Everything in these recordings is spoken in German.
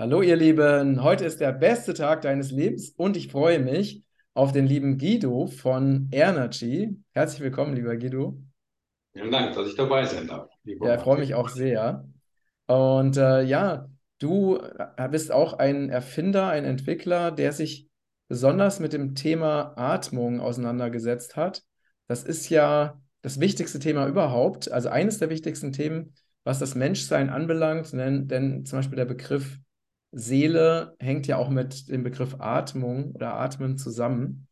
Hallo ihr Lieben, heute ist der beste Tag deines Lebens und ich freue mich auf den lieben Guido von Energy. Herzlich willkommen, lieber Guido. Vielen Dank, dass ich dabei sein darf. Ja, ich freue mich auch sehr. Und äh, ja, du äh, bist auch ein Erfinder, ein Entwickler, der sich besonders mit dem Thema Atmung auseinandergesetzt hat. Das ist ja das wichtigste Thema überhaupt, also eines der wichtigsten Themen, was das Menschsein anbelangt, denn, denn zum Beispiel der Begriff Seele hängt ja auch mit dem Begriff Atmung oder Atmen zusammen.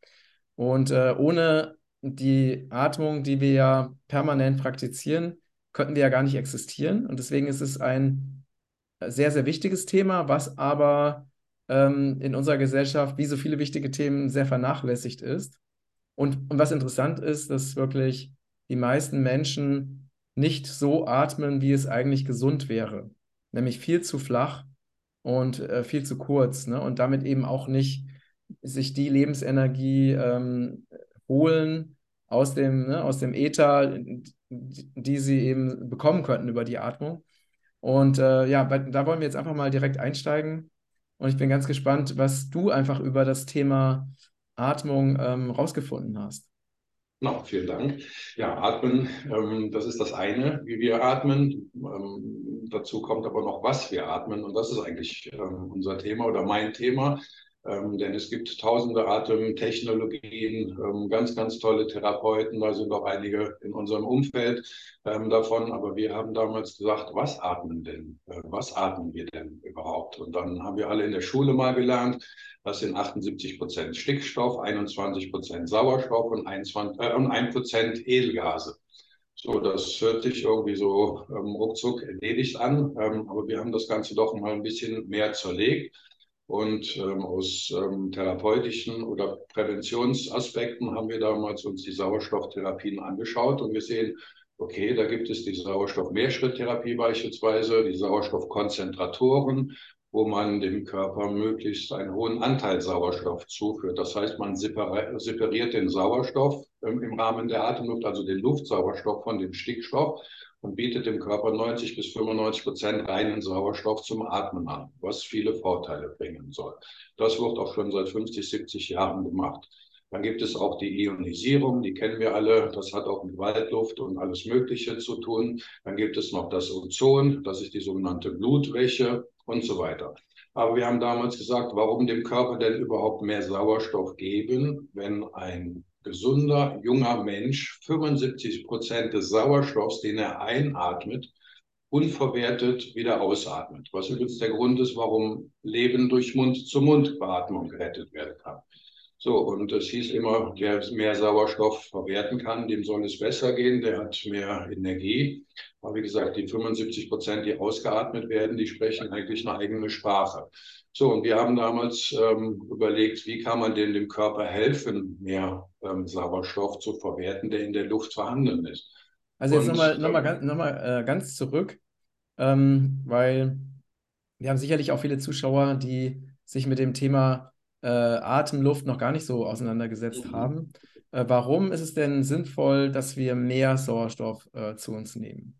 Und äh, ohne die Atmung, die wir ja permanent praktizieren, könnten wir ja gar nicht existieren. Und deswegen ist es ein sehr, sehr wichtiges Thema, was aber ähm, in unserer Gesellschaft, wie so viele wichtige Themen, sehr vernachlässigt ist. Und, und was interessant ist, dass wirklich die meisten Menschen nicht so atmen, wie es eigentlich gesund wäre. Nämlich viel zu flach und äh, viel zu kurz. Ne? Und damit eben auch nicht sich die Lebensenergie ähm, holen aus dem, ne, aus dem Äther, die sie eben bekommen könnten über die Atmung. Und äh, ja, da wollen wir jetzt einfach mal direkt einsteigen. Und ich bin ganz gespannt, was du einfach über das Thema Atmung ähm, rausgefunden hast. No, vielen Dank. Ja, atmen, ähm, das ist das eine, wie wir atmen. Ähm, dazu kommt aber noch, was wir atmen. Und das ist eigentlich ähm, unser Thema oder mein Thema. Ähm, denn es gibt tausende Atemtechnologien, ähm, ganz, ganz tolle Therapeuten. Da sind auch einige in unserem Umfeld ähm, davon. Aber wir haben damals gesagt, was atmen denn? Äh, was atmen wir denn überhaupt? Und dann haben wir alle in der Schule mal gelernt, das sind 78 Prozent Stickstoff, 21 Prozent Sauerstoff und 1 äh, Prozent Edelgase. So, das hört sich irgendwie so ähm, ruckzuck erledigt an, ähm, aber wir haben das Ganze doch mal ein bisschen mehr zerlegt. Und ähm, aus ähm, therapeutischen oder Präventionsaspekten haben wir damals uns die Sauerstofftherapien angeschaut und wir sehen, okay, da gibt es die Sauerstoff-Mehrschritttherapie beispielsweise, die Sauerstoffkonzentratoren wo man dem Körper möglichst einen hohen Anteil Sauerstoff zuführt. Das heißt, man separiert den Sauerstoff im Rahmen der Atemluft, also den Luftsauerstoff von dem Stickstoff und bietet dem Körper 90 bis 95 Prozent reinen Sauerstoff zum Atmen an, was viele Vorteile bringen soll. Das wird auch schon seit 50, 70 Jahren gemacht. Dann gibt es auch die Ionisierung, die kennen wir alle. Das hat auch mit Waldluft und alles Mögliche zu tun. Dann gibt es noch das Ozon, das ist die sogenannte Blutwäsche und so weiter. Aber wir haben damals gesagt, warum dem Körper denn überhaupt mehr Sauerstoff geben, wenn ein gesunder, junger Mensch 75 Prozent des Sauerstoffs, den er einatmet, unverwertet wieder ausatmet. Was übrigens der Grund ist, warum Leben durch Mund-zu-Mund-Beatmung gerettet werden kann. So, und es hieß immer, der mehr Sauerstoff verwerten kann, dem soll es besser gehen, der hat mehr Energie. Aber wie gesagt, die 75 Prozent, die ausgeatmet werden, die sprechen eigentlich eine eigene Sprache. So, und wir haben damals ähm, überlegt, wie kann man denn dem Körper helfen, mehr ähm, Sauerstoff zu verwerten, der in der Luft vorhanden ist. Also jetzt nochmal noch mal, ähm, noch mal, äh, ganz zurück, ähm, weil wir haben sicherlich auch viele Zuschauer, die sich mit dem Thema äh, Atemluft noch gar nicht so auseinandergesetzt mhm. haben. Äh, warum ist es denn sinnvoll, dass wir mehr Sauerstoff äh, zu uns nehmen?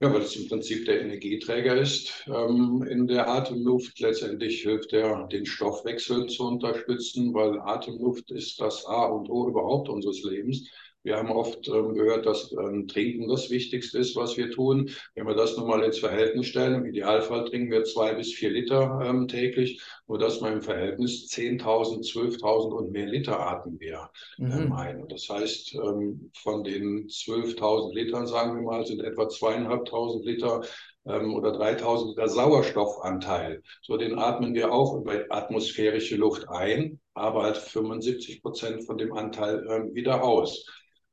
Ja, weil es im Prinzip der Energieträger ist ähm, in der Atemluft. Letztendlich hilft er, den Stoffwechsel zu unterstützen, weil Atemluft ist das A und O überhaupt unseres Lebens. Wir haben oft ähm, gehört, dass ähm, Trinken das Wichtigste ist, was wir tun. Wenn wir das nun mal ins Verhältnis stellen, im Idealfall trinken wir zwei bis vier Liter ähm, täglich, nur dass man im Verhältnis 10.000, 12.000 und mehr Liter atmen wir ähm, mhm. ein. Und das heißt, ähm, von den 12.000 Litern, sagen wir mal, sind etwa zweieinhalbtausend Liter ähm, oder 3000 Liter Sauerstoffanteil. So, den atmen wir auch über atmosphärische Luft ein, aber halt 75 Prozent von dem Anteil äh, wieder aus.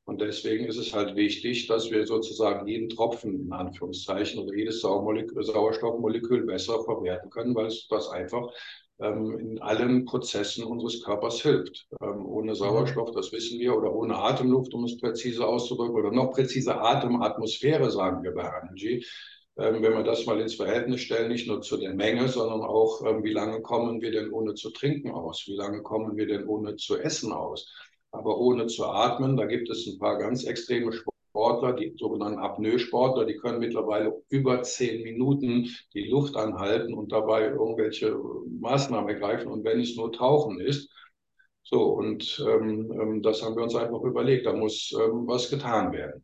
Und deswegen ist es halt wichtig, dass wir sozusagen jeden Tropfen in Anführungszeichen oder jedes Sauerstoffmolekül besser verwerten können, weil es das einfach ähm, in allen Prozessen unseres Körpers hilft. Ähm, ohne mhm. Sauerstoff, das wissen wir, oder ohne Atemluft, um es präzise auszudrücken, oder noch präziser Atematmosphäre, sagen wir bei Energy. Ähm, wenn wir das mal ins Verhältnis stellen, nicht nur zu der Menge, sondern auch, ähm, wie lange kommen wir denn ohne zu trinken aus? Wie lange kommen wir denn ohne zu essen aus? Aber ohne zu atmen, da gibt es ein paar ganz extreme Sportler, die sogenannten Apnoe-Sportler, die können mittlerweile über zehn Minuten die Luft anhalten und dabei irgendwelche Maßnahmen ergreifen. Und wenn es nur Tauchen ist, so, und ähm, ähm das haben wir uns einfach überlegt, da muss ähm, was getan werden.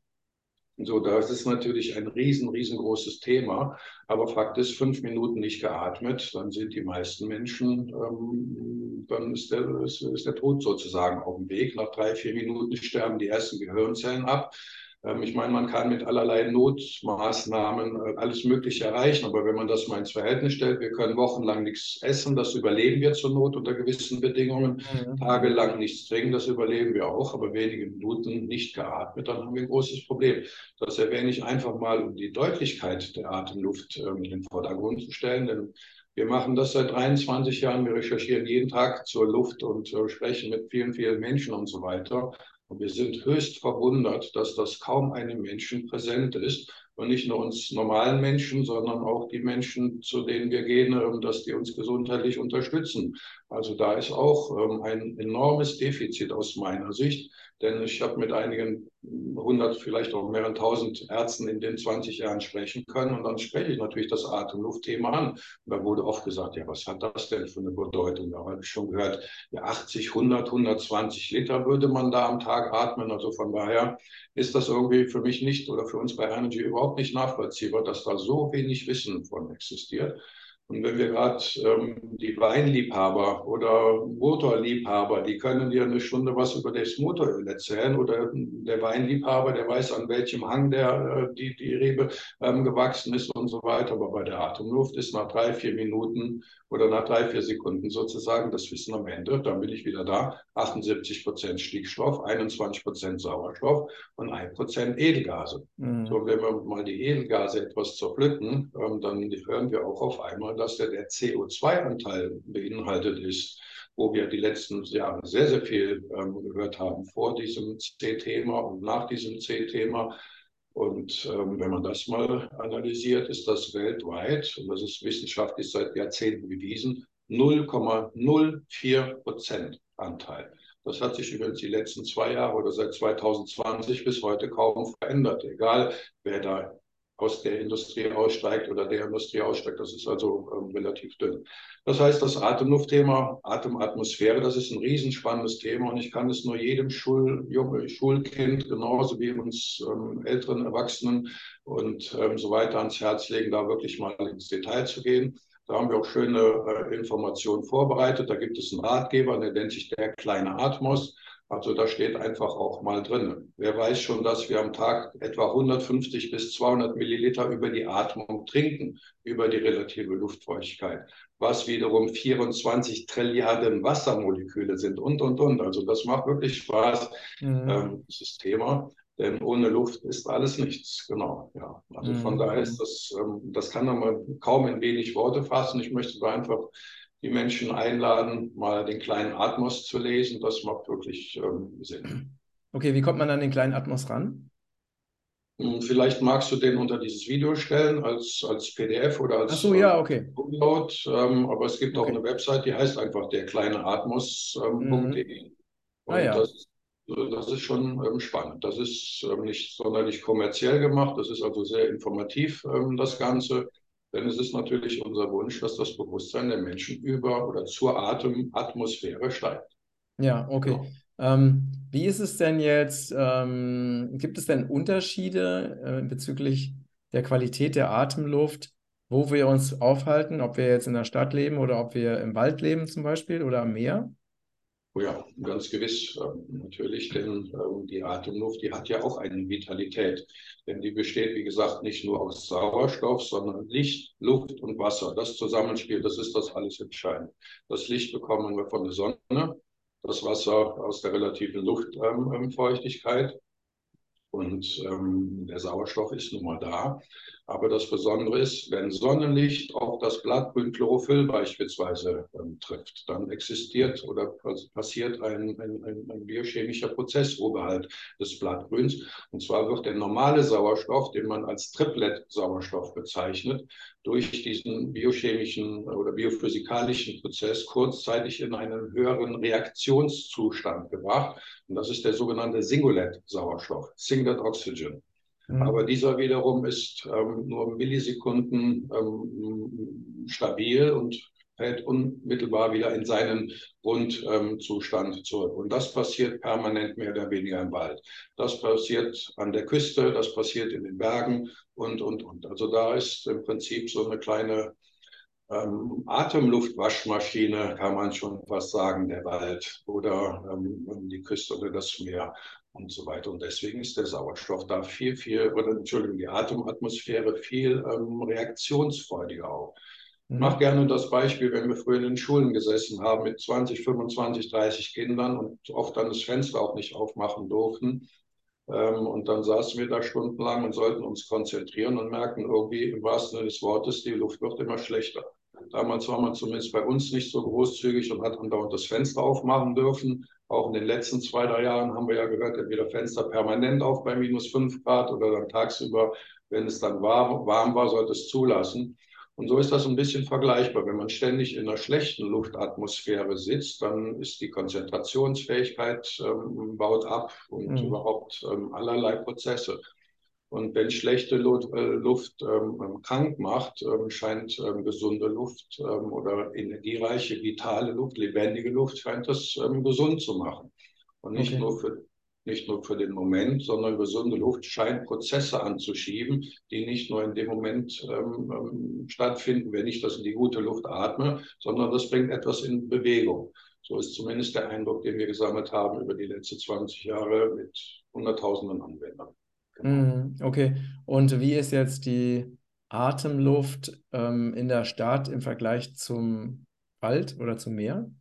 So, das ist natürlich ein riesen, riesengroßes Thema. Aber Fakt ist, fünf Minuten nicht geatmet, dann sind die meisten Menschen, ähm, dann ist der, ist, ist der Tod sozusagen auf dem Weg. Nach drei, vier Minuten sterben die ersten Gehirnzellen ab. Ähm, ich meine, man kann mit allerlei Notmaßnahmen äh, alles Mögliche erreichen, aber wenn man das mal ins Verhältnis stellt, wir können wochenlang nichts essen, das überleben wir zur Not unter gewissen Bedingungen, mhm. tagelang nichts trinken, das überleben wir auch, aber wenige Minuten nicht geatmet, dann haben wir ein großes Problem. Das erwähne ich einfach mal, um die Deutlichkeit der Atemluft ähm, in den Vordergrund zu stellen, denn wir machen das seit 23 Jahren. Wir recherchieren jeden Tag zur Luft und äh, sprechen mit vielen, vielen Menschen und so weiter. Und wir sind höchst verwundert, dass das kaum einem Menschen präsent ist. Und nicht nur uns normalen Menschen, sondern auch die Menschen, zu denen wir gehen, ähm, dass die uns gesundheitlich unterstützen. Also da ist auch ähm, ein enormes Defizit aus meiner Sicht. Denn ich habe mit einigen hundert, vielleicht auch mehreren tausend Ärzten in den 20 Jahren sprechen können. Und dann spreche ich natürlich das Atemluftthema an. Da wurde oft gesagt, ja, was hat das denn für eine Bedeutung? Da habe ich schon gehört, ja, 80, 100, 120 Liter würde man da am Tag atmen. Also von daher ist das irgendwie für mich nicht oder für uns bei Energy überhaupt nicht nachvollziehbar, dass da so wenig Wissen von existiert. Und wenn wir gerade ähm, die Weinliebhaber oder Motorliebhaber, die können dir eine Stunde was über das Motoröl erzählen oder der Weinliebhaber, der weiß, an welchem Hang der, äh, die, die Rebe ähm, gewachsen ist und so weiter. Aber bei der Atemluft ist nach drei, vier Minuten oder nach drei, vier Sekunden sozusagen das Wissen am Ende, dann bin ich wieder da, 78 Prozent Stickstoff, 21 Prozent Sauerstoff und 1 Prozent Edelgase. Mhm. So, wenn wir mal die Edelgase etwas zerpflücken, ähm, dann hören wir auch auf einmal, dass der, der CO2-Anteil beinhaltet ist, wo wir die letzten Jahre sehr, sehr viel ähm, gehört haben vor diesem C-Thema und nach diesem C-Thema. Und ähm, wenn man das mal analysiert, ist das weltweit, und das ist wissenschaftlich seit Jahrzehnten bewiesen, 0,04 Prozent Anteil. Das hat sich übrigens die letzten zwei Jahre oder seit 2020 bis heute kaum verändert, egal wer da aus der Industrie aussteigt oder der Industrie aussteigt. Das ist also ähm, relativ dünn. Das heißt, das Atemluftthema, Atematmosphäre, das ist ein riesenspannendes Thema und ich kann es nur jedem Schul, Junge, Schulkind, genauso wie uns ähm, älteren Erwachsenen und ähm, so weiter ans Herz legen, da wirklich mal ins Detail zu gehen. Da haben wir auch schöne äh, Informationen vorbereitet. Da gibt es einen Ratgeber, der nennt sich der kleine Atmos. Also da steht einfach auch mal drin. Wer weiß schon, dass wir am Tag etwa 150 bis 200 Milliliter über die Atmung trinken, über die relative Luftfeuchtigkeit, was wiederum 24 Trilliarden Wassermoleküle sind und, und, und. Also das macht wirklich Spaß, mhm. ähm, dieses Thema. Denn ohne Luft ist alles nichts. Genau, ja. Also von mhm. daher ist das, ähm, das kann man kaum in wenig Worte fassen. Ich möchte da einfach die Menschen einladen, mal den kleinen Atmos zu lesen. Das macht wirklich ähm, Sinn. Okay, wie kommt man an den kleinen Atmos ran? Hm, vielleicht magst du den unter dieses Video stellen als, als PDF oder als Ach so, ja, okay. Download. Ähm, aber es gibt okay. auch eine Website, die heißt einfach der kleine Atmos.de. Ähm, mhm. ah, ja. das, das ist schon ähm, spannend. Das ist ähm, nicht sonderlich kommerziell gemacht. Das ist also sehr informativ, ähm, das Ganze. Denn es ist natürlich unser Wunsch, dass das Bewusstsein der Menschen über oder zur Atematmosphäre steigt. Ja, okay. Ja. Ähm, wie ist es denn jetzt? Ähm, gibt es denn Unterschiede äh, bezüglich der Qualität der Atemluft, wo wir uns aufhalten, ob wir jetzt in der Stadt leben oder ob wir im Wald leben zum Beispiel oder am Meer? Oh ja, ganz gewiss. Ähm, natürlich, denn ähm, die Atemluft, die hat ja auch eine Vitalität. Denn die besteht, wie gesagt, nicht nur aus Sauerstoff, sondern Licht, Luft und Wasser. Das Zusammenspiel, das ist das alles entscheidend. Das Licht bekommen wir von der Sonne, das Wasser aus der relativen Luftfeuchtigkeit. Und ähm, der Sauerstoff ist nun mal da. Aber das Besondere ist, wenn Sonnenlicht auf das Blattgrün Chlorophyll beispielsweise ähm, trifft, dann existiert oder passiert ein, ein, ein, biochemischer Prozess oberhalb des Blattgrüns. Und zwar wird der normale Sauerstoff, den man als Triplet-Sauerstoff bezeichnet, durch diesen biochemischen oder biophysikalischen Prozess kurzzeitig in einen höheren Reaktionszustand gebracht. Und das ist der sogenannte Singulett-Sauerstoff. Singulett Losing that oxygen. Mhm. Aber dieser wiederum ist ähm, nur Millisekunden ähm, stabil und fällt unmittelbar wieder in seinen Grundzustand ähm, zurück. Und das passiert permanent mehr oder weniger im Wald. Das passiert an der Küste, das passiert in den Bergen und, und, und. Also da ist im Prinzip so eine kleine ähm, Atemluftwaschmaschine, kann man schon fast sagen, der Wald oder ähm, die Küste oder das Meer und so weiter. Und deswegen ist der Sauerstoff da viel, viel, oder Entschuldigung, die Atematmosphäre viel ähm, reaktionsfreudiger auch. Ich mache gerne das Beispiel, wenn wir früher in den Schulen gesessen haben mit 20, 25, 30 Kindern und oft dann das Fenster auch nicht aufmachen durften. Ähm, und dann saßen wir da stundenlang und sollten uns konzentrieren und merken irgendwie im wahrsten Sinne des Wortes, die Luft wird immer schlechter. Damals war man zumindest bei uns nicht so großzügig und hat andauernd das Fenster aufmachen dürfen. Auch in den letzten zwei, drei Jahren haben wir ja gehört, entweder Fenster permanent auf bei minus fünf Grad oder dann tagsüber, wenn es dann warm, warm war, sollte es zulassen. Und so ist das ein bisschen vergleichbar. Wenn man ständig in einer schlechten Luftatmosphäre sitzt, dann ist die Konzentrationsfähigkeit ähm, baut ab und mhm. überhaupt ähm, allerlei Prozesse. Und wenn schlechte Luft, äh, Luft ähm, krank macht, ähm, scheint ähm, gesunde Luft ähm, oder energiereiche, vitale Luft, lebendige Luft, scheint das ähm, gesund zu machen. Und nicht, okay. nur für, nicht nur für den Moment, sondern gesunde Luft scheint Prozesse anzuschieben, die nicht nur in dem Moment ähm, stattfinden, wenn ich das in die gute Luft atme, sondern das bringt etwas in Bewegung. So ist zumindest der Eindruck, den wir gesammelt haben über die letzten 20 Jahre mit Hunderttausenden Anwendern. Mhm, okay. Und wie ist jetzt die Atemluft ähm, in der Stadt im Vergleich zum Wald oder zum Meer?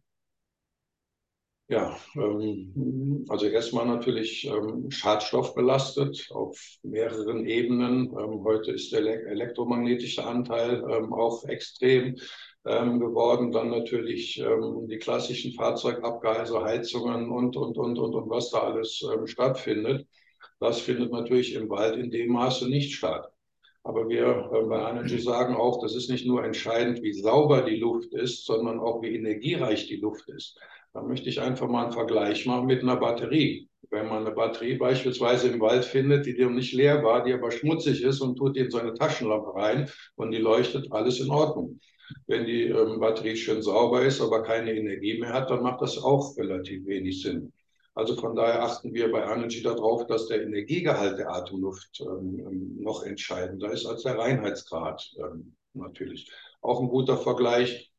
Ja, ähm, also erstmal natürlich ähm, schadstoffbelastet auf mehreren Ebenen. Ähm, heute ist der elektromagnetische Anteil ähm, auch extrem ähm, geworden. Dann natürlich ähm, die klassischen Fahrzeugabgase, Heizungen und, und, und, und, und was da alles stattfindet. Das findet natürlich im Wald in dem Maße nicht statt. Aber wir äh, bei Energy sagen auch, das ist nicht nur entscheidend, wie sauber die Luft ist, sondern auch wie energiereich die Luft ist. Da möchte ich einfach mal einen Vergleich machen mit einer Batterie. Wenn man eine Batterie beispielsweise im Wald findet, die noch nicht leer war, die aber schmutzig ist und tut die in so eine Taschenlampe rein und die leuchtet, alles in Ordnung. Wenn die ähm, Batterie schön sauber ist, aber keine Energie mehr hat, dann macht das auch relativ wenig Sinn. Also von daher achten wir bei Energy darauf, dass der Energiegehalt der Atemluft ähm, ähm, noch entscheidender ist als der Reinheitsgrad ähm, natürlich. Auch ein guter Vergleich.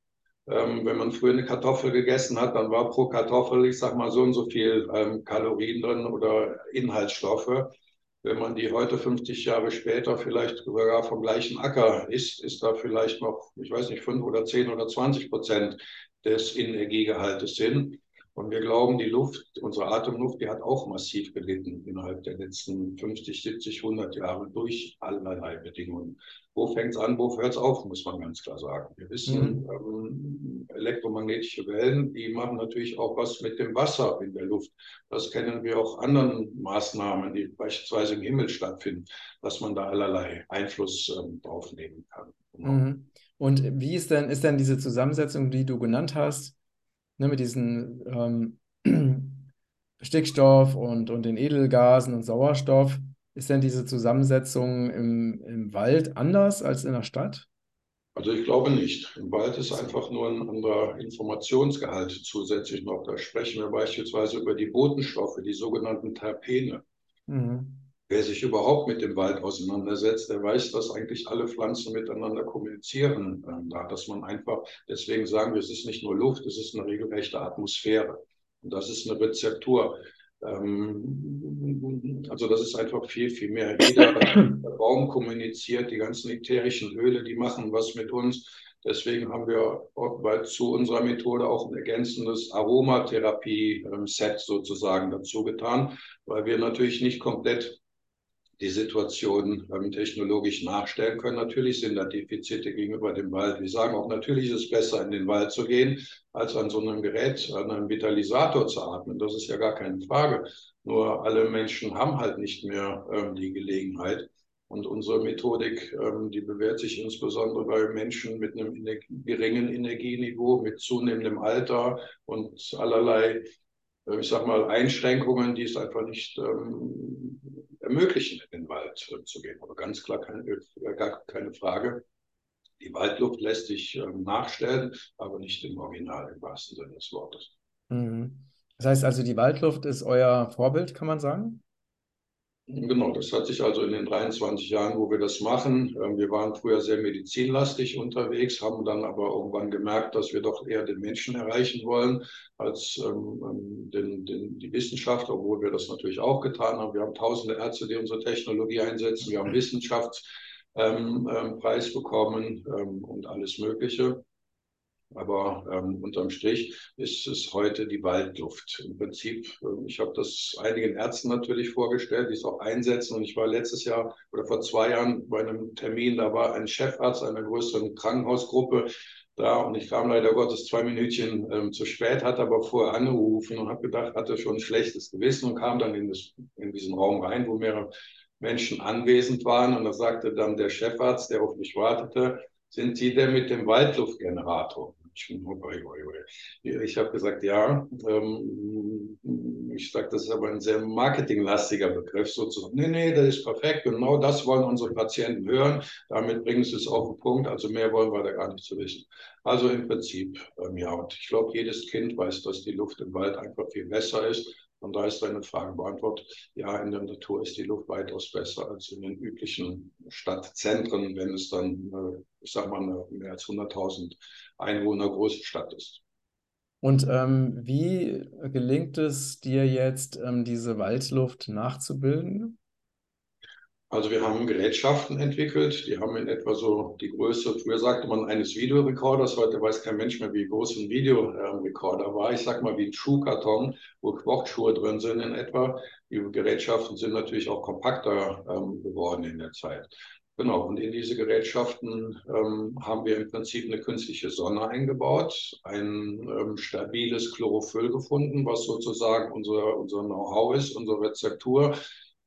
Ähm, wenn man früher eine Kartoffel gegessen hat, dann war pro Kartoffel, ich sag mal, so und so viel ähm, Kalorien drin oder Inhaltsstoffe. Wenn man die heute 50 Jahre später vielleicht sogar vom gleichen Acker isst, ist da vielleicht noch, ich weiß nicht, 5 oder 10 oder 20 Prozent des Energiegehaltes sind. Und wir glauben, die Luft, unsere Atemluft, die hat auch massiv gelitten innerhalb der letzten 50, 70, 100 Jahre durch allerlei Bedingungen. Wo fängt es an, wo hört es auf, muss man ganz klar sagen. Wir wissen, mhm. ähm, elektromagnetische Wellen, die machen natürlich auch was mit dem Wasser in der Luft. Das kennen wir auch anderen Maßnahmen, die beispielsweise im Himmel stattfinden, dass man da allerlei Einfluss ähm, drauf nehmen kann. Genau. Mhm. Und wie ist denn, ist denn diese Zusammensetzung, die du genannt hast, ne, mit diesen ähm, Stickstoff und, und den Edelgasen und Sauerstoff, ist denn diese Zusammensetzung im, im Wald anders als in der Stadt? Also ich glaube nicht. Im Wald ist einfach nur ein anderer Informationsgehalt zusätzlich noch. Da sprechen wir beispielsweise über die Botenstoffe, die sogenannten Terpene. Mhm. Wer sich überhaupt mit dem Wald auseinandersetzt, der weiß, dass eigentlich alle Pflanzen miteinander kommunizieren. Ähm, da, dass man einfach, deswegen sagen wir, es ist nicht nur Luft, es ist eine regelrechte Atmosphäre. Und das ist eine Rezeptur. Ähm, also das ist einfach viel, viel mehr. Jeder Baum kommuniziert, die ganzen ätherischen Öle, die machen was mit uns. Deswegen haben wir zu unserer Methode auch ein ergänzendes Aromatherapie-Set ähm, sozusagen dazu getan, weil wir natürlich nicht komplett die Situation ähm, technologisch nachstellen können. Natürlich sind da Defizite gegenüber dem Wald. Wir sagen auch, natürlich ist es besser, in den Wald zu gehen, als an so einem Gerät, an einem Vitalisator zu atmen. Das ist ja gar keine Frage. Nur alle Menschen haben halt nicht mehr ähm, die Gelegenheit. Und unsere Methodik, ähm, die bewährt sich insbesondere bei Menschen mit einem ener geringen Energieniveau, mit zunehmendem Alter und allerlei ich sag mal, Einschränkungen, die es einfach nicht ähm, ermöglichen, in den Wald äh, zu gehen. Aber ganz klar keine, äh, gar keine Frage. Die Waldluft lässt sich ähm, nachstellen, aber nicht im Original im wahrsten Sinne des Wortes. Mhm. Das heißt also, die Waldluft ist euer Vorbild, kann man sagen? Genau, das hat sich also in den 23 Jahren, wo wir das machen, ähm, wir waren früher sehr medizinlastig unterwegs, haben dann aber irgendwann gemerkt, dass wir doch eher den Menschen erreichen wollen als ähm, ähm, den, den, die Wissenschaft, obwohl wir das natürlich auch getan haben. Wir haben tausende Ärzte, die unsere Technologie einsetzen. Wir haben Wissenschaftspreis bekommen und alles Mögliche. Aber ähm, unterm Strich ist es heute die Waldluft. Im Prinzip, äh, ich habe das einigen Ärzten natürlich vorgestellt, die es auch einsetzen. Und ich war letztes Jahr oder vor zwei Jahren bei einem Termin, da war ein Chefarzt einer größeren Krankenhausgruppe da und ich kam leider Gottes zwei Minütchen ähm, zu spät, hatte aber vorher angerufen und habe gedacht, hatte schon ein schlechtes Gewissen und kam dann in, das, in diesen Raum rein, wo mehrere Menschen anwesend waren. Und da sagte dann der Chefarzt, der auf mich wartete, sind Sie denn mit dem Waldluftgenerator? Ich habe gesagt, ja. Ähm, ich sage, das ist aber ein sehr marketinglastiger Begriff sozusagen. Nee, nee, das ist perfekt. Genau das wollen unsere Patienten hören. Damit bringen sie es auf den Punkt. Also mehr wollen wir da gar nicht zu wissen. Also im Prinzip, ähm, ja. Und ich glaube, jedes Kind weiß, dass die Luft im Wald einfach viel besser ist. Und da ist deine Frage beantwortet. Ja, in der Natur ist die Luft weitaus besser als in den üblichen Stadtzentren, wenn es dann, äh, ich sag mal, mehr als 100.000 Einwohner große Stadt ist. Und ähm, wie gelingt es dir jetzt, ähm, diese Waldluft nachzubilden? Also wir haben Gerätschaften entwickelt, die haben in etwa so die Größe, früher sagte man eines Videorekorders, heute weiß kein Mensch mehr, wie groß ein Videorekorder war. Ich sag mal wie ein Schuhkarton, wo Sportschuhe drin sind in etwa. Die Gerätschaften sind natürlich auch kompakter ähm, geworden in der Zeit. Genau, und in diese Gerätschaften ähm, haben wir im Prinzip eine künstliche Sonne eingebaut, ein ähm, stabiles Chlorophyll gefunden, was sozusagen unser, unser Know-how ist, unsere Rezeptur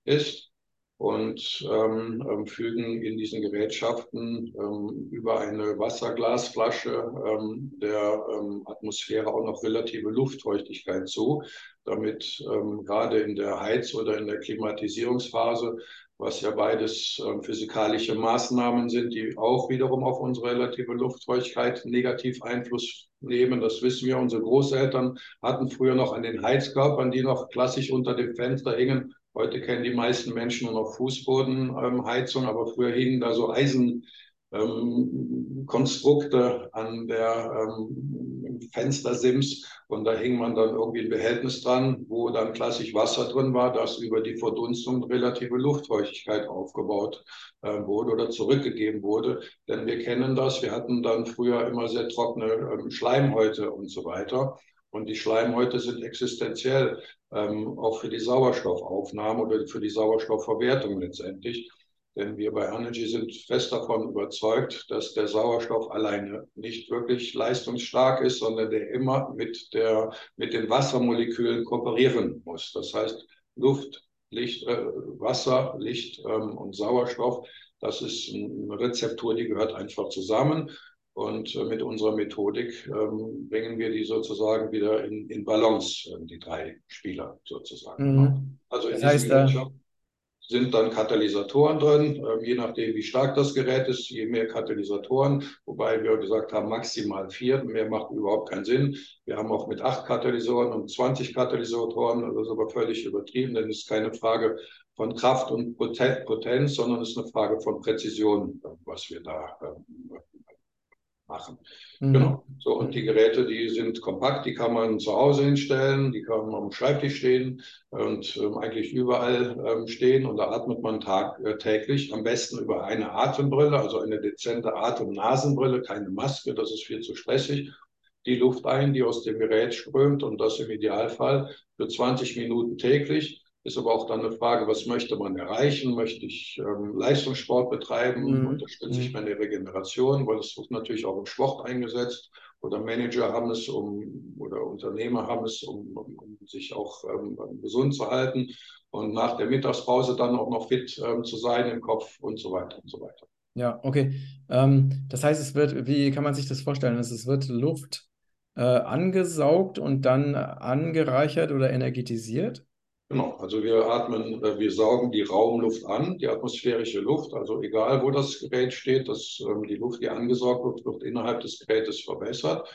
ist und ähm, ähm, fügen in diesen Gerätschaften ähm, über eine Wasserglasflasche ähm, der Atmosphäre auch noch relative Luftfeuchtigkeit zu, damit gerade in der Heiz- oder in der Klimatisierungsphase, was ja beides physikalische Maßnahmen sind, die auch wiederum auf unsere relative Luftfeuchtigkeit negativ Einfluss nehmen. Das wissen wir. Unsere Großeltern hatten früher noch an den Heizkörpern, die noch klassisch unter dem Fenster hingen, Heute kennen die meisten Menschen nur noch Fußbodenheizung, aber früher hingen da so Eisenkonstrukte an der ähm, Fenstersims und da hing man dann irgendwie ein Behältnis dran, wo dann klassisch Wasser drin war, das über die Verdunstung relative Luftfeuchtigkeit aufgebaut äh, wurde oder zurückgegeben wurde. Denn wir kennen das, wir hatten dann früher immer sehr trockene ähm, Schleimhäute und so weiter. Und die Schleimhäute sind existenziell, ähm, auch für die Sauerstoffaufnahme oder für die Sauerstoffverwertung letztendlich. Denn wir bei Energy sind fest davon überzeugt, dass der Sauerstoff alleine nicht wirklich leistungsstark ist, sondern der immer mit, der, mit den Wassermolekülen kooperieren muss. Das heißt, Luft, Licht, äh, Wasser, Licht ähm, und Sauerstoff, das ist eine Rezeptur, die gehört einfach zusammen. Und äh, mit unserer Methodik ähm, bringen wir die sozusagen wieder in, in Balance, äh, die drei Spieler sozusagen. Mhm. Also in das heißt, diesem sind dann Katalysatoren drin, äh, je nachdem, wie stark das Gerät ist, je mehr Katalysatoren, wobei wir gesagt haben, maximal vier, mehr macht überhaupt keinen Sinn. Wir haben auch mit acht Katalysatoren und 20 Katalysatoren, das ist aber völlig übertrieben, denn es ist keine Frage von Kraft und Potenz, sondern es ist eine Frage von Präzision, was wir da äh, machen. Mhm. Genau. So, und die Geräte, die sind kompakt, die kann man zu Hause hinstellen, die kann man am Schreibtisch stehen und ähm, eigentlich überall ähm, stehen und da atmet man tag, äh, täglich, am besten über eine Atembrille, also eine dezente Atem-Nasenbrille, keine Maske, das ist viel zu stressig. Die Luft ein, die aus dem Gerät strömt und das im Idealfall für 20 Minuten täglich. Ist aber auch dann eine Frage, was möchte man erreichen? Möchte ich ähm, Leistungssport betreiben? Mhm. Unterstütze ich mhm. meine Regeneration? Weil es wird natürlich auch im Sport eingesetzt. Oder Manager haben es, um, oder Unternehmer haben es, um, um, sich auch ähm, gesund zu halten und nach der Mittagspause dann auch noch fit ähm, zu sein im Kopf und so weiter und so weiter. Ja, okay. Ähm, das heißt, es wird, wie kann man sich das vorstellen? Es wird Luft äh, angesaugt und dann angereichert oder energetisiert? Genau, also wir atmen, äh, wir saugen die Raumluft an, die atmosphärische Luft, also egal wo das Gerät steht, dass ähm, die Luft, die angesaugt wird, wird innerhalb des Gerätes verbessert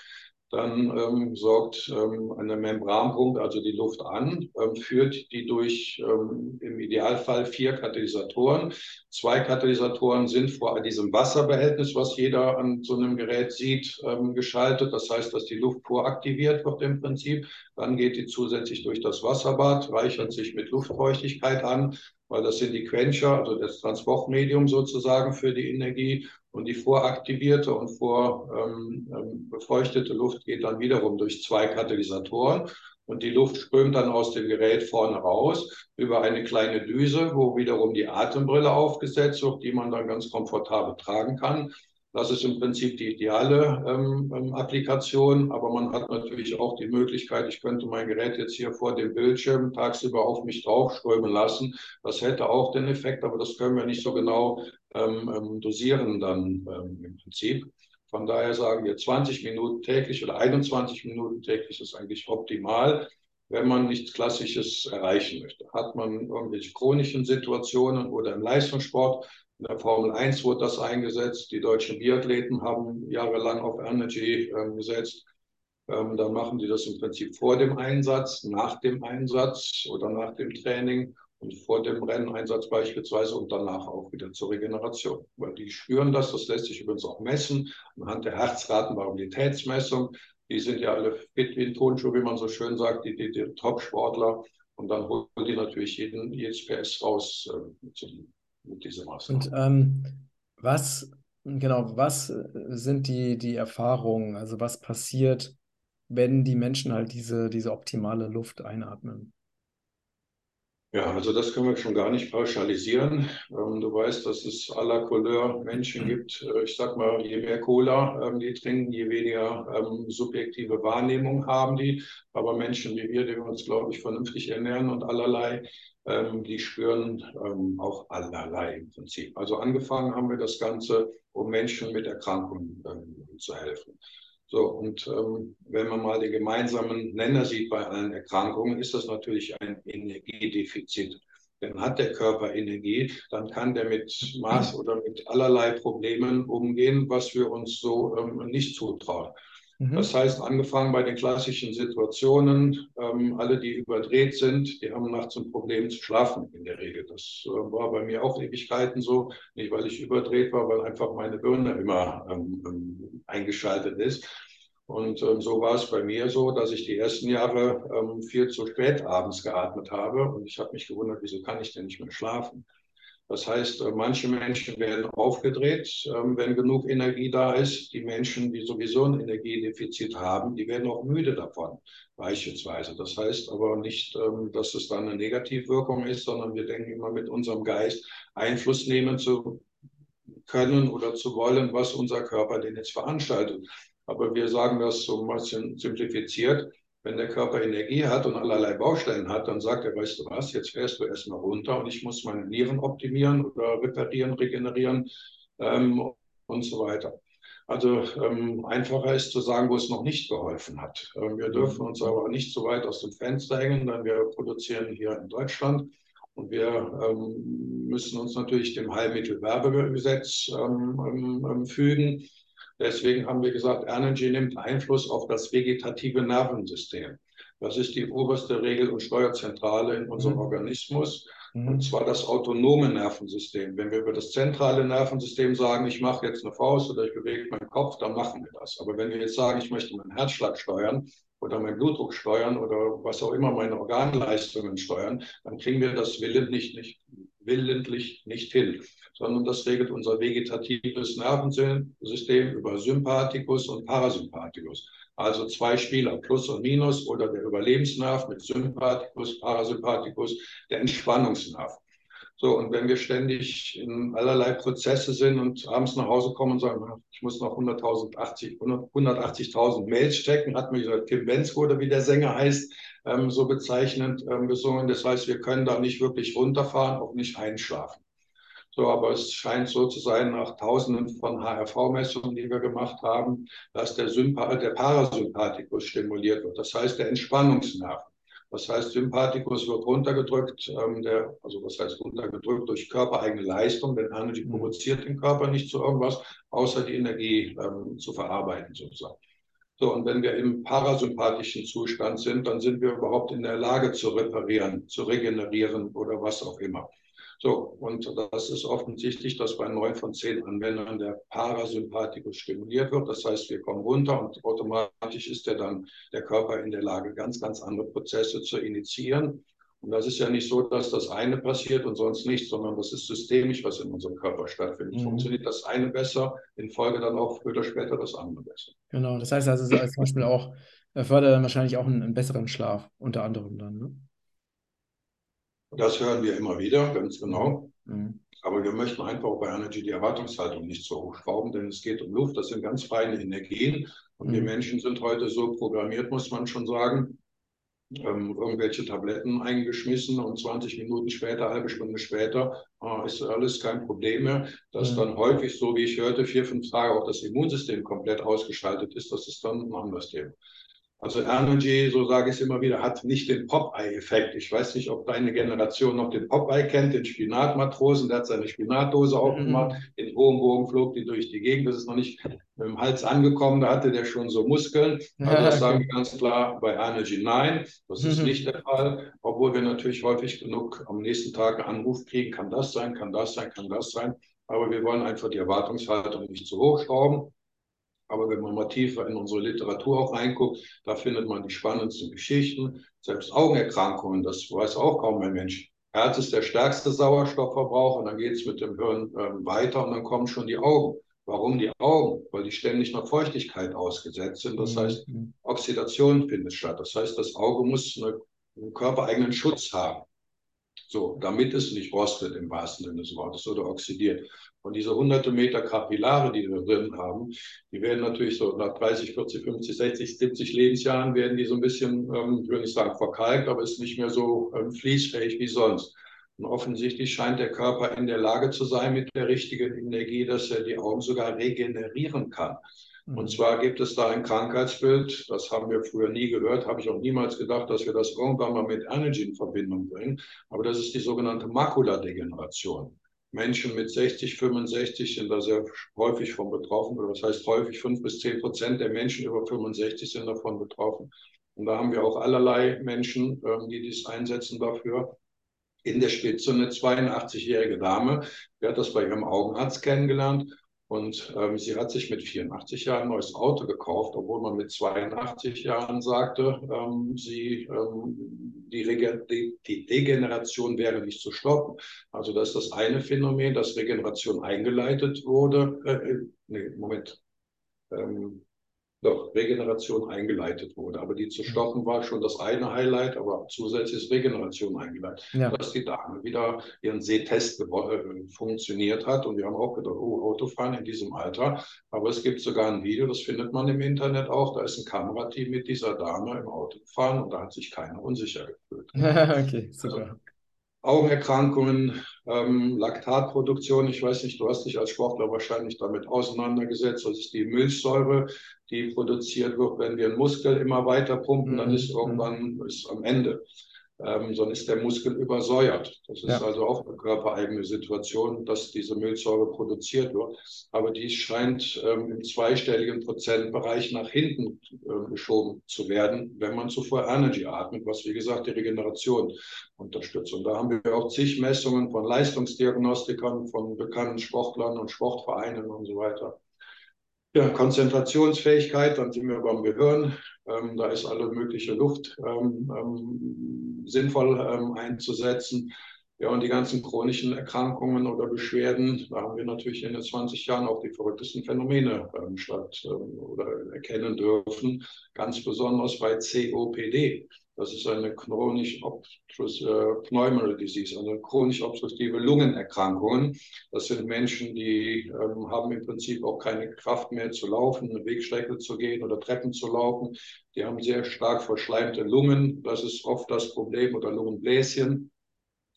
dann ähm, sorgt ähm, eine Membranpumpe, also die Luft an, ähm, führt die durch ähm, im Idealfall vier Katalysatoren. Zwei Katalysatoren sind vor diesem Wasserbehältnis, was jeder an so einem Gerät sieht, ähm, geschaltet. Das heißt, dass die Luft voraktiviert wird im Prinzip. Dann geht die zusätzlich durch das Wasserbad, reichert sich mit Luftfeuchtigkeit an weil das sind die Quencher, also das Transportmedium sozusagen für die Energie. Und die voraktivierte und vorbefeuchtete ähm, ähm Luft geht dann wiederum durch zwei Katalysatoren. Und die Luft strömt dann aus dem Gerät vorne raus über eine kleine Düse, wo wiederum die Atembrille aufgesetzt wird, die man dann ganz komfortabel tragen kann. Das ist im Prinzip die ideale ähm, ähm, Applikation, aber man hat natürlich auch die Möglichkeit, ich könnte mein Gerät jetzt hier vor dem Bildschirm tagsüber auf mich draufströmen lassen. Das hätte auch den Effekt, aber das können wir nicht so genau ähm, ähm dosieren dann ähm, im Prinzip. Von daher sagen wir 20 Minuten täglich oder 21 Minuten täglich ist eigentlich optimal, wenn man nichts Klassisches erreichen möchte. Hat man irgendwelche chronischen Situationen oder im Leistungssport, in der Formel 1 wurde das eingesetzt. Die deutschen Biathleten haben jahrelang auf Energy ähm, gesetzt. Ähm, dann machen die das im Prinzip vor dem Einsatz, nach dem Einsatz oder nach dem Training und vor dem Renneinsatz beispielsweise und danach auch wieder zur Regeneration. Weil die spüren das, das lässt sich übrigens auch messen anhand der Herzratenvariabilitätsmessung. Die sind ja alle fit wie ein Tonschuh, wie man so schön sagt, die, die, die Top-Sportler. Und dann holen die natürlich jeden, jedes PS raus äh, zum mit dieser Maßnahme. Und ähm, was, genau, was sind die, die Erfahrungen? Also was passiert, wenn die Menschen halt diese, diese optimale Luft einatmen? Ja, also das können wir schon gar nicht pauschalisieren. Ähm, du weißt, dass es à la Couleur Menschen gibt. Äh, ich sag mal, je mehr Cola ähm, die trinken, je weniger ähm, subjektive Wahrnehmung haben die. Aber Menschen wie wir, die wir uns, glaube ich, vernünftig ernähren und allerlei, ähm, die spüren ähm, auch allerlei im Prinzip. Also angefangen haben wir das Ganze, um Menschen mit Erkrankungen ähm, zu helfen. So, und ähm, wenn man mal den gemeinsamen Nenner sieht bei allen Erkrankungen, ist das natürlich ein Energiedefizit. Denn hat der Körper Energie, dann kann der mit Maß oder mit allerlei Problemen umgehen, was wir uns so ähm, nicht zutrauen. Mhm. Das heißt, angefangen bei den klassischen Situationen, ähm, alle, die überdreht sind, die haben nachts ein Problem zu schlafen in der Regel. Das äh, war bei mir auch Ewigkeiten so. Nicht, weil ich überdreht war, weil einfach meine Birne immer ähm, ähm, eingeschaltet ist. Und ähm, so war es bei mir so, dass ich die ersten Jahre ähm, viel zu spät abends geatmet habe. Und ich habe mich gewundert, wieso kann ich denn nicht mehr schlafen? Das heißt, äh, manche Menschen werden aufgedreht, ähm, wenn genug Energie da ist. Die Menschen, die sowieso ein Energiedefizit haben, die werden auch müde davon, beispielsweise. Das heißt aber nicht, ähm, dass es dann eine Negativwirkung ist, sondern wir denken immer mit unserem Geist Einfluss nehmen zu können oder zu wollen, was unser Körper denn jetzt veranstaltet. Aber wir sagen das so ein bisschen simplifiziert wenn der Körper Energie hat und allerlei Baustellen hat, dann sagt er, weißt du was, jetzt fährst du erstmal runter und ich muss meine Nieren optimieren oder reparieren, regenerieren ähm, und so weiter. Also ähm, einfacher ist zu sagen, wo es noch nicht geholfen hat. Ähm, wir dürfen uns aber nicht so weit aus dem Fenster hängen, denn wir produzieren hier in Deutschland und wir ähm, müssen uns natürlich dem Heilmittelwerbegesetz ähm, ähm, fügen. Deswegen haben wir gesagt, Energy nimmt Einfluss auf das vegetative Nervensystem. Das ist die oberste Regel- und Steuerzentrale in unserem mhm. Organismus. Mhm. Und zwar das autonome Nervensystem. Wenn wir über das zentrale Nervensystem sagen, ich mache jetzt eine Faust oder ich bewege meinen Kopf, dann machen wir das. Aber wenn wir jetzt sagen, ich möchte meinen Herzschlag steuern oder meinen Blutdruck steuern oder was auch immer meine Organleistungen steuern, dann kriegen wir das willentlich nicht, willentlich nicht hin sondern das regelt unser vegetatives Nervensystem über Sympathikus und Parasympathikus. Also zwei Spieler, Plus und Minus oder der Überlebensnerv mit Sympathikus, Parasympathikus, der Entspannungsnerv. So, und wenn wir ständig in allerlei Prozesse sind und abends nach Hause kommen und sagen, ich muss noch 180.000 180 Mails checken, hat mir gesagt, Tim Bensko oder wie der Sänger heißt, ähm, so bezeichnend ähm, gesungen. Das heißt, wir können da nicht wirklich runterfahren, auch nicht einschlafen. So, aber es scheint so zu sein, nach Tausenden von HRV-Messungen, die wir gemacht haben, dass der, Sympa der Parasympathikus stimuliert wird. Das heißt, der Entspannungsnerv. Das heißt, Sympathikus wird runtergedrückt, ähm, der, also was heißt runtergedrückt durch körpereigene Leistung, denn Energy mhm. provoziert den Körper nicht zu irgendwas, außer die Energie ähm, zu verarbeiten sozusagen. So, und wenn wir im parasympathischen Zustand sind, dann sind wir überhaupt in der Lage zu reparieren, zu regenerieren oder was auch immer. So, und das ist offensichtlich, dass bei neun von zehn Anwendern der Parasympathikus stimuliert wird. Das heißt, wir kommen runter und automatisch ist der dann der Körper in der Lage, ganz, ganz andere Prozesse zu initiieren. Und das ist ja nicht so, dass das eine passiert und sonst nichts, sondern das ist systemisch, was in unserem Körper stattfindet. Mhm. Funktioniert das eine besser, in Folge dann auch früher oder später das andere besser. Genau, das heißt also zum Beispiel auch, fördert dann wahrscheinlich auch einen, einen, besseren Schlaf, unter anderem dann. Ne? Das hören wir immer wieder, ganz genau. Mhm. Aber wir möchten einfach bei Energy die Erwartungshaltung nicht so hochschrauben, denn es geht um Luft, das sind ganz feine Energien. Und mhm. wir Menschen sind heute so programmiert, muss man schon sagen, ähm, irgendwelche Tabletten eingeschmissen und 20 Minuten später, halbe Stunde später, äh, ist alles kein Problem mehr. Dass mhm. dann häufig, so wie ich hörte, vier, fünf Tage auch das Immunsystem komplett ausgeschaltet ist, das ist dann ein anderes Thema. Also Energy, so sage ich es immer wieder, hat nicht den Popeye-Effekt. Ich weiß nicht, ob deine Generation noch den Popeye kennt, den Spinatmatrosen. Der hat seine Spinatdose mhm. aufgemacht, in hohem Bogen flog die durch die Gegend. Das ist noch nicht mit dem Hals angekommen, da hatte der schon so Muskeln. Also das okay. sagen wir ganz klar bei Energy nein, das ist mhm. nicht der Fall. Obwohl wir natürlich häufig genug am nächsten Tag einen Anruf kriegen, kann das sein, kann das sein, kann das sein. Aber wir wollen einfach die Erwartungshaltung nicht zu hoch schrauben. Aber wenn man mal tiefer in unsere Literatur auch reinguckt, da findet man die spannendsten Geschichten. Selbst Augenerkrankungen, das weiß auch kaum ein Mensch. Herz ist der stärkste Sauerstoffverbrauch und dann geht es mit dem Hirn äh, weiter und dann kommen schon die Augen. Warum die Augen? Weil die ständig nach Feuchtigkeit ausgesetzt sind. Das mhm. heißt, Oxidation findet statt. Das heißt, das Auge muss eine, einen körpereigenen Schutz haben. So, damit es nicht rostet im wahrsten Sinne des Wortes oder oxidiert. Und diese hunderte Meter Kapillare, die wir drin haben, die werden natürlich so nach 30, 40, 50, 60, 70 Lebensjahren werden die so ein bisschen, ähm, ich will nicht sagen verkalkt, aber ist nicht mehr so ähm, fließfähig wie sonst. Und offensichtlich scheint der Körper in der Lage zu sein, mit der richtigen Energie, dass er die Augen sogar regenerieren kann. Und mhm. zwar gibt es da ein Krankheitsbild, das haben wir früher nie gehört, habe ich auch niemals gedacht, dass wir das irgendwann mal mit Energy in Verbindung bringen. Aber das ist die sogenannte Makuladegeneration. Menschen mit 60, 65 sind da sehr häufig von betroffen. Oder was heißt häufig? Fünf bis zehn Prozent der Menschen über 65 sind davon betroffen. Und da haben wir auch allerlei Menschen, ähm, die dies einsetzen dafür. In der Spitze eine 82-jährige Dame, die hat das bei ihrem Augenarzt kennengelernt und ähm, sie hat sich mit 84 Jahren ein neues Auto gekauft, obwohl man mit 82 Jahren sagte, ähm, sie, ähm, die, die, die, Degeneration wäre nicht zu stoppen. Also das ist das eine Phänomen, dass Regeneration eingeleitet wurde. Äh, äh nee, Moment. Ähm, doch Regeneration eingeleitet wurde. Aber die zu stoppen war schon das eine Highlight, aber zusätzlich ist Regeneration eingeleitet. Ja. Dass die Dame wieder ihren Sehtest äh, funktioniert hat. Und wir haben auch gedacht, oh, Autofahren in diesem Alter. Aber es gibt sogar ein Video, das findet man im Internet auch. Da ist ein Kamerateam mit dieser Dame im Auto gefahren und da hat sich keiner unsicher gefühlt. okay, super. Also, Augenerkrankungen, ähm, Laktatproduktion. Ich weiß nicht, du hast dich als Sportler wahrscheinlich damit auseinandergesetzt. Das ist die Milchsäure, die produziert wird, wenn wir einen Muskel immer weiter pumpen, dann ist mhm. irgendwann ist am Ende ähm, sondern ist der Muskel übersäuert. Das ist ja. also auch eine körpereigene Situation, dass diese Milchsäure produziert wird. Aber die scheint ähm, im zweistelligen Prozentbereich nach hinten äh, geschoben zu werden, wenn man zuvor Energy atmet, was wie gesagt die Regeneration unterstützt. Und da haben wir auch zig Messungen von Leistungsdiagnostikern, von bekannten Sportlern und Sportvereinen und so weiter. Ja, Konzentrationsfähigkeit, dann sind wir beim Gehirn. Ähm, da ist alle mögliche Luft ähm, ähm, sinnvoll ähm, einzusetzen. Ja, und die ganzen chronischen Erkrankungen oder Beschwerden, da haben wir natürlich in den 20 Jahren auch die verrücktesten Phänomene ähm, statt ähm, oder erkennen dürfen. Ganz besonders bei COPD. Das ist eine chronisch obstructive Pneumonia Disease, eine chronisch obstruktive Lungenerkrankung. Das sind Menschen, die ähm, haben im Prinzip auch keine Kraft mehr zu laufen, eine Wegstrecke zu gehen oder Treppen zu laufen. Die haben sehr stark verschleimte Lungen. Das ist oft das Problem oder Lungenbläschen.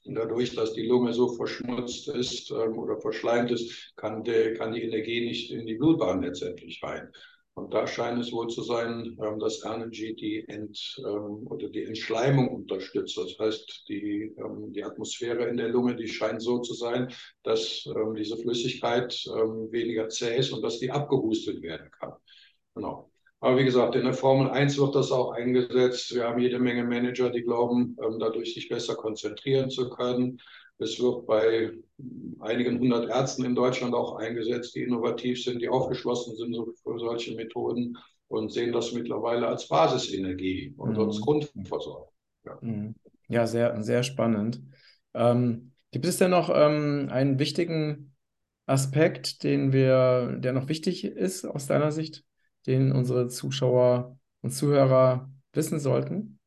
Und dadurch, dass die Lunge so verschmutzt ist ähm, oder verschleimt ist, kann, der, kann die Energie nicht in die Blutbahn letztendlich rein. Und da scheint es wohl zu sein, ähm, dass Energy die Ent, ähm, oder die Entschleimung unterstützt. Das heißt, die, ähm, die Atmosphäre in der Lunge, die scheint so zu sein, dass diese Flüssigkeit weniger zäh ist und dass die abgehustet werden kann. Genau. Aber wie gesagt, in der Formel 1 wird das auch eingesetzt. Wir haben jede Menge Manager, die glauben, dadurch sich besser konzentrieren zu können. Es wird bei einigen hundert Ärzten in Deutschland auch eingesetzt, die innovativ sind, die aufgeschlossen sind für solche Methoden und sehen das mittlerweile als Basisenergie und mhm. als Grundversorgung. Ja. Mhm. ja, sehr, sehr spannend. Ähm, gibt es denn noch ähm, einen wichtigen Aspekt, den wir, der noch wichtig ist aus deiner Sicht, den unsere Zuschauer und Zuhörer wissen sollten?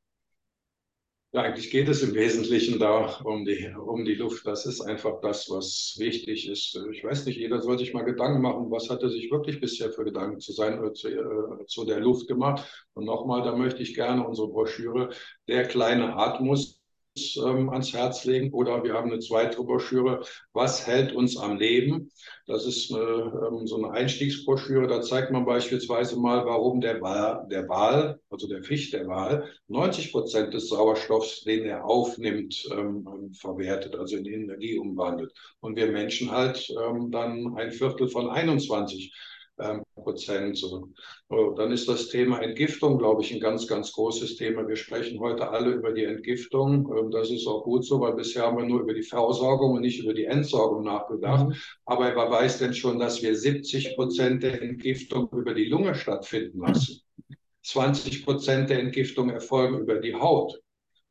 Ja, eigentlich geht es im Wesentlichen da um die, um die Luft. Das ist einfach das, was wichtig ist. Ich weiß nicht, jeder soll sich mal Gedanken machen, was hat er sich wirklich bisher für Gedanken zu sein oder zu, äh, zu der Luft gemacht. Und nochmal, da möchte ich gerne unsere Broschüre Der kleine Atmus ähm, ans Herz legen. Oder wir haben eine zweite Broschüre, Was hält uns am Leben? Das ist eine, ähm, so eine Einstiegsbroschüre. Da zeigt man beispielsweise mal, warum der Wal, der Wal also der Fisch, der Wal, 90 Prozent des Sauerstoffs, den er aufnimmt, ähm, verwertet, also in Energie umwandelt. Und wir Menschen halt ähm, dann ein Viertel von 21 ähm, Prozent. So. Dann ist das Thema Entgiftung, glaube ich, ein ganz, ganz großes Thema. Wir sprechen heute alle über die Entgiftung. Ähm, das ist auch gut so, weil bisher haben wir nur über die Versorgung und nicht über die Entsorgung nachgedacht. Mhm. Aber wer weiß denn schon, dass wir 70 Prozent der Entgiftung über die Lunge stattfinden lassen? 20 Prozent der Entgiftung erfolgen über die Haut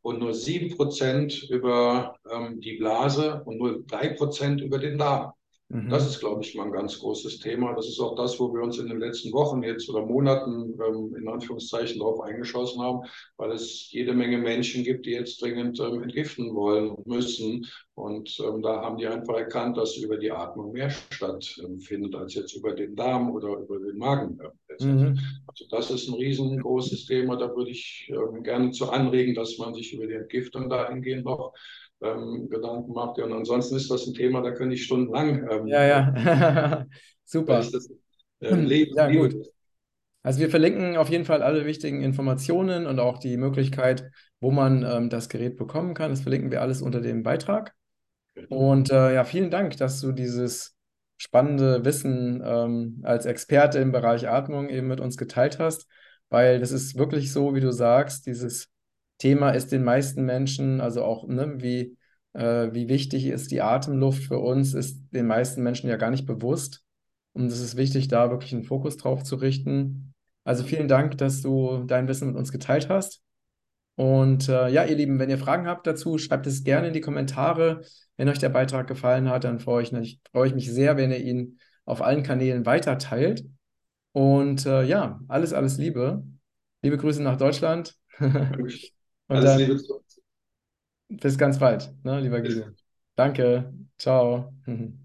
und nur 7 Prozent über ähm, die Blase und nur 3 Prozent über den Darm. Mhm. Das ist, glaube ich, mal ein ganz großes Thema. Das ist auch das, wo wir uns in den letzten Wochen jetzt oder Monaten ähm, in Anführungszeichen darauf eingeschossen haben, weil es jede Menge Menschen gibt, die jetzt dringend ähm, entgiften wollen und müssen. Und ähm, da haben die einfach erkannt, dass über die Atmung mehr stattfindet als jetzt über den Darm oder über den Magen. Mhm. Also das ist ein riesengroßes Thema. Da würde ich ähm, gerne zu anregen, dass man sich über die Entgiftung dahingehend noch ähm, Gedanken macht. Ja, und ansonsten ist das ein Thema, da könnte ich stundenlang. Ähm, ja, ja. Super. Das, äh, leben, ja, gut. Also wir verlinken auf jeden Fall alle wichtigen Informationen und auch die Möglichkeit, wo man ähm, das Gerät bekommen kann. Das verlinken wir alles unter dem Beitrag. Und äh, ja, vielen Dank, dass du dieses spannende Wissen ähm, als Experte im Bereich Atmung eben mit uns geteilt hast, weil das ist wirklich so, wie du sagst, dieses Thema ist den meisten Menschen, also auch, ne, wie, äh, wie wichtig ist die Atemluft für uns, ist den meisten Menschen ja gar nicht bewusst. Und es ist wichtig, da wirklich einen Fokus drauf zu richten. Also vielen Dank, dass du dein Wissen mit uns geteilt hast. Und äh, ja, ihr Lieben, wenn ihr Fragen habt dazu, schreibt es gerne in die Kommentare. Wenn euch der Beitrag gefallen hat, dann freue ich, freue ich mich sehr, wenn ihr ihn auf allen Kanälen weiter teilt. Und äh, ja, alles, alles Liebe. Liebe Grüße nach Deutschland. Und Alles Liebe zu uns. Bis ganz bald, ne, lieber Guido. Danke. Ciao.